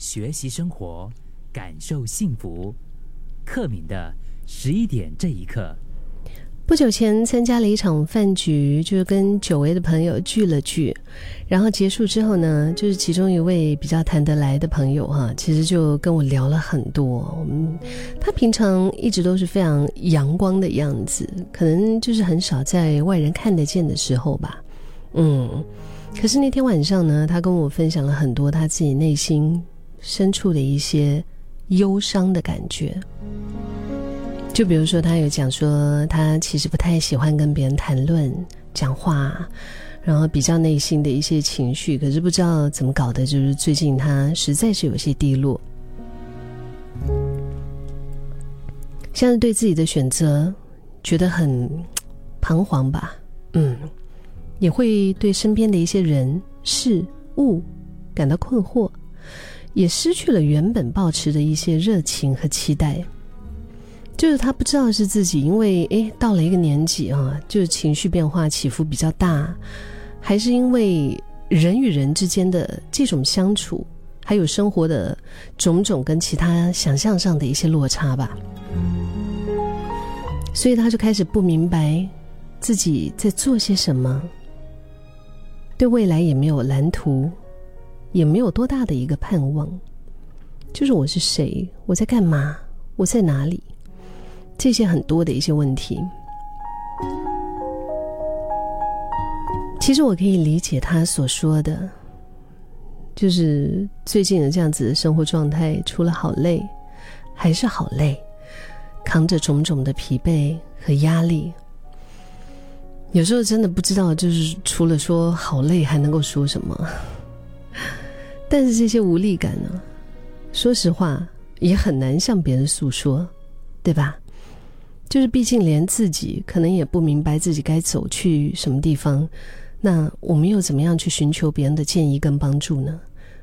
学习生活，感受幸福。克敏的十一点这一刻，不久前参加了一场饭局，就是跟久违的朋友聚了聚。然后结束之后呢，就是其中一位比较谈得来的朋友哈，其实就跟我聊了很多。我们他平常一直都是非常阳光的样子，可能就是很少在外人看得见的时候吧。嗯，可是那天晚上呢，他跟我分享了很多他自己内心深处的一些忧伤的感觉。就比如说，他有讲说，他其实不太喜欢跟别人谈论、讲话，然后比较内心的一些情绪。可是不知道怎么搞的，就是最近他实在是有些低落，像是对自己的选择觉得很彷徨吧。嗯，也会对身边的一些人事物感到困惑，也失去了原本保持的一些热情和期待。就是他不知道是自己，因为诶到了一个年纪啊，就是情绪变化起伏比较大，还是因为人与人之间的这种相处，还有生活的种种跟其他想象上的一些落差吧，所以他就开始不明白自己在做些什么，对未来也没有蓝图，也没有多大的一个盼望，就是我是谁，我在干嘛，我在哪里。这些很多的一些问题，其实我可以理解他所说的，就是最近的这样子的生活状态，除了好累，还是好累，扛着种种的疲惫和压力，有时候真的不知道，就是除了说好累，还能够说什么。但是这些无力感呢，说实话也很难向别人诉说，对吧？就是毕竟连自己可能也不明白自己该走去什么地方，那我们又怎么样去寻求别人的建议跟帮助呢？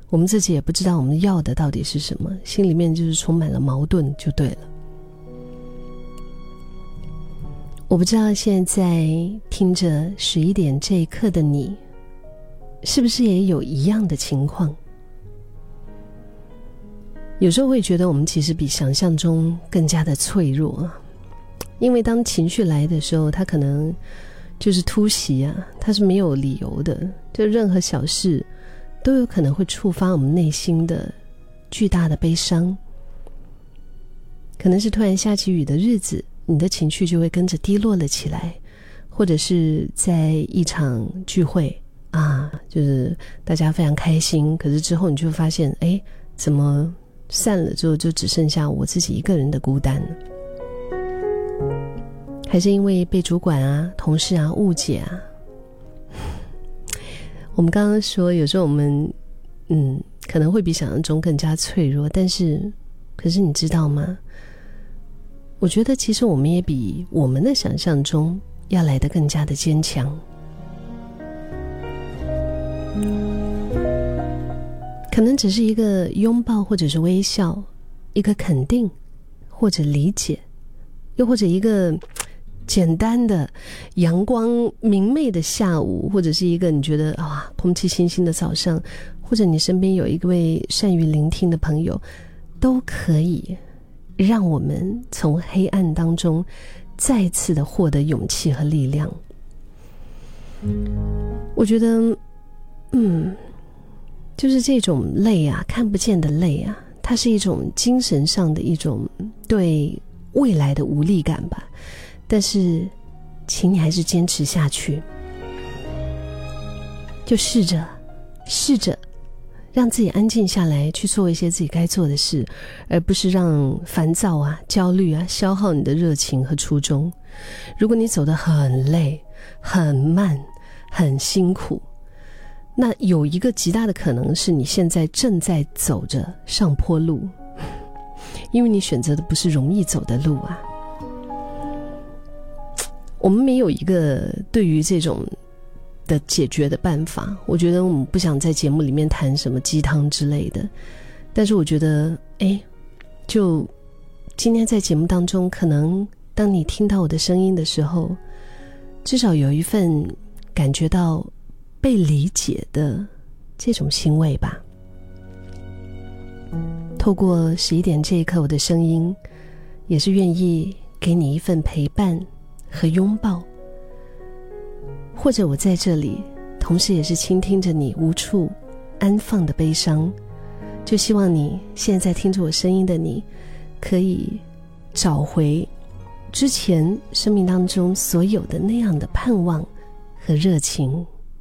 我们自己也不知道我们要的到底是什么，心里面就是充满了矛盾，就对了。我不知道现在听着十一点这一刻的你，是不是也有一样的情况？有时候会觉得我们其实比想象中更加的脆弱。因为当情绪来的时候，它可能就是突袭啊，它是没有理由的，就任何小事都有可能会触发我们内心的巨大的悲伤。可能是突然下起雨的日子，你的情绪就会跟着低落了起来；或者是在一场聚会啊，就是大家非常开心，可是之后你就发现，哎，怎么散了之后就只剩下我自己一个人的孤单。还是因为被主管啊、同事啊误解啊。我们刚刚说，有时候我们嗯可能会比想象中更加脆弱，但是，可是你知道吗？我觉得其实我们也比我们的想象中要来的更加的坚强。可能只是一个拥抱，或者是微笑，一个肯定，或者理解，又或者一个。简单的阳光明媚的下午，或者是一个你觉得啊空气清新的早上，或者你身边有一位善于聆听的朋友，都可以让我们从黑暗当中再次的获得勇气和力量。我觉得，嗯，就是这种累啊，看不见的累啊，它是一种精神上的一种对未来的无力感吧。但是，请你还是坚持下去，就试着，试着让自己安静下来，去做一些自己该做的事，而不是让烦躁啊、焦虑啊消耗你的热情和初衷。如果你走得很累、很慢、很辛苦，那有一个极大的可能是你现在正在走着上坡路，因为你选择的不是容易走的路啊。我们没有一个对于这种的解决的办法。我觉得我们不想在节目里面谈什么鸡汤之类的。但是我觉得，哎，就今天在节目当中，可能当你听到我的声音的时候，至少有一份感觉到被理解的这种欣慰吧。透过十一点这一刻，我的声音也是愿意给你一份陪伴和拥抱，或者我在这里，同时也是倾听着你无处安放的悲伤。就希望你现在听着我声音的你，可以找回之前生命当中所有的那样的盼望和热情。